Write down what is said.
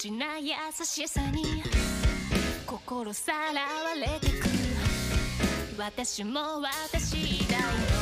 ちな優しさに心さらわれてく。私も私だよ。